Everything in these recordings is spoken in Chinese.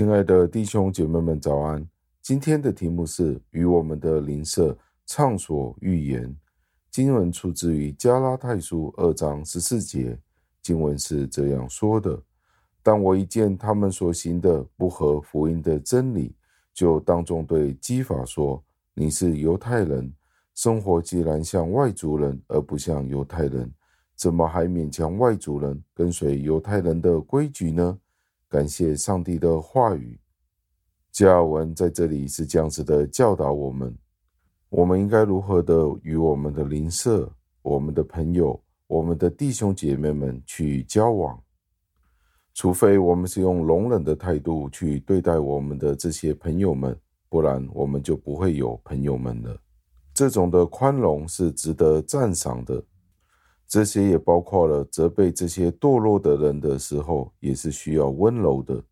亲爱的弟兄姐妹们，早安！今天的题目是与我们的邻舍畅所欲言。经文出自于加拉太书二章十四节，经文是这样说的：“但我一见他们所行的不合福音的真理，就当众对基法说：你是犹太人，生活既然像外族人，而不像犹太人，怎么还勉强外族人跟随犹太人的规矩呢？”感谢上帝的话语，加尔文在这里是这样子的教导我们：我们应该如何的与我们的邻舍、我们的朋友、我们的弟兄姐妹们去交往。除非我们是用容忍的态度去对待我们的这些朋友们，不然我们就不会有朋友们了。这种的宽容是值得赞赏的。这些也包括了责备这些堕落的人的时候，也是需要温柔的，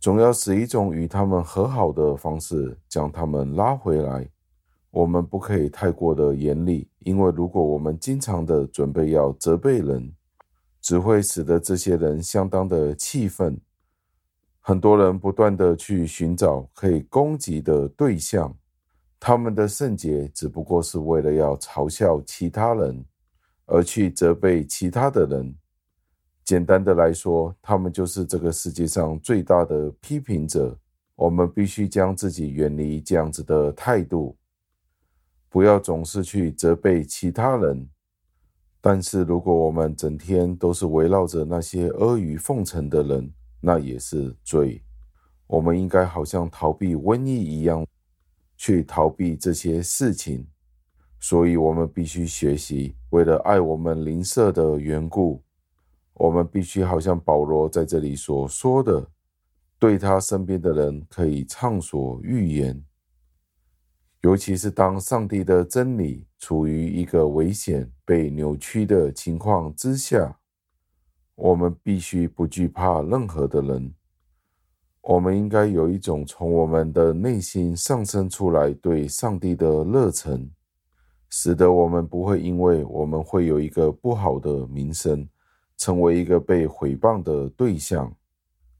总要使一种与他们和好的方式将他们拉回来。我们不可以太过的严厉，因为如果我们经常的准备要责备人，只会使得这些人相当的气愤。很多人不断的去寻找可以攻击的对象，他们的圣洁只不过是为了要嘲笑其他人。而去责备其他的人，简单的来说，他们就是这个世界上最大的批评者。我们必须将自己远离这样子的态度，不要总是去责备其他人。但是，如果我们整天都是围绕着那些阿谀奉承的人，那也是罪。我们应该好像逃避瘟疫一样，去逃避这些事情。所以，我们必须学习，为了爱我们邻舍的缘故，我们必须好像保罗在这里所说的，对他身边的人可以畅所欲言。尤其是当上帝的真理处于一个危险、被扭曲的情况之下，我们必须不惧怕任何的人。我们应该有一种从我们的内心上升出来对上帝的热忱。使得我们不会因为我们会有一个不好的名声，成为一个被毁谤的对象，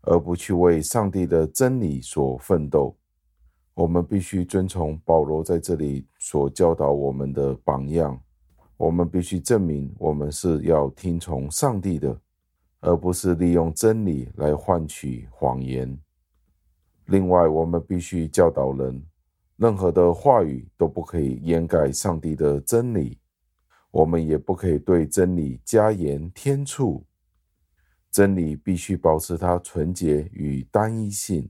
而不去为上帝的真理所奋斗。我们必须遵从保罗在这里所教导我们的榜样。我们必须证明我们是要听从上帝的，而不是利用真理来换取谎言。另外，我们必须教导人。任何的话语都不可以掩盖上帝的真理，我们也不可以对真理加盐添醋。真理必须保持它纯洁与单一性。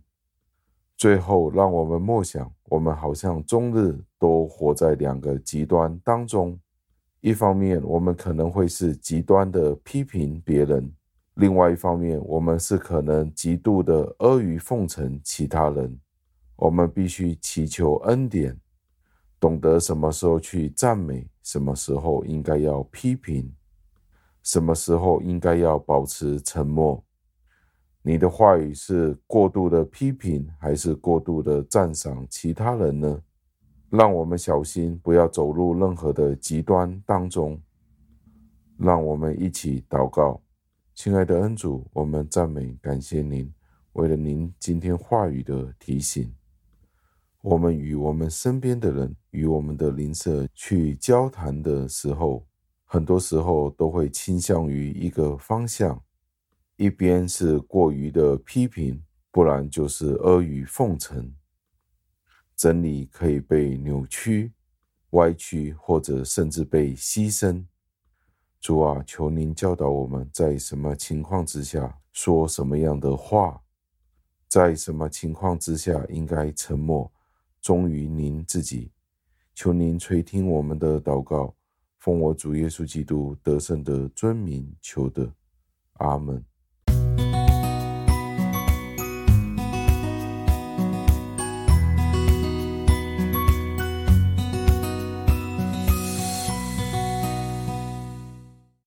最后，让我们默想，我们好像终日都活在两个极端当中：一方面，我们可能会是极端的批评别人；另外一方面，我们是可能极度的阿谀奉承其他人。我们必须祈求恩典，懂得什么时候去赞美，什么时候应该要批评，什么时候应该要保持沉默。你的话语是过度的批评，还是过度的赞赏其他人呢？让我们小心，不要走入任何的极端当中。让我们一起祷告，亲爱的恩主，我们赞美感谢您，为了您今天话语的提醒。我们与我们身边的人，与我们的邻舍去交谈的时候，很多时候都会倾向于一个方向，一边是过于的批评，不然就是阿谀奉承。真理可以被扭曲、歪曲，或者甚至被牺牲。主啊，求您教导我们在什么情况之下说什么样的话，在什么情况之下应该沉默。忠于您自己，求您垂听我们的祷告，奉我主耶稣基督得胜的尊名求得，阿门。